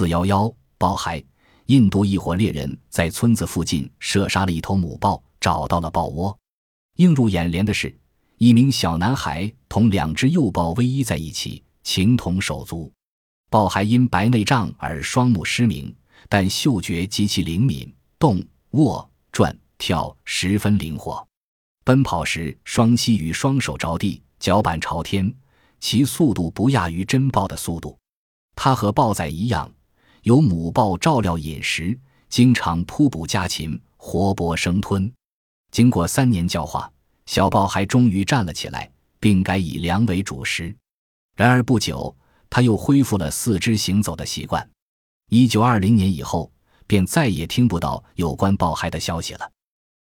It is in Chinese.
四幺幺豹孩，印度一伙猎人在村子附近射杀了一头母豹，找到了豹窝。映入眼帘的是，一名小男孩同两只幼豹偎依在一起，情同手足。豹孩因白内障而双目失明，但嗅觉极其灵敏，动、卧、转、跳十分灵活。奔跑时，双膝与双手着地，脚板朝天，其速度不亚于真豹的速度。它和豹仔一样，由母豹照料饮食，经常扑捕家禽，活剥生吞。经过三年教化，小豹还终于站了起来，并改以粮为主食。然而不久，它又恢复了四肢行走的习惯。一九二零年以后，便再也听不到有关豹孩的消息了。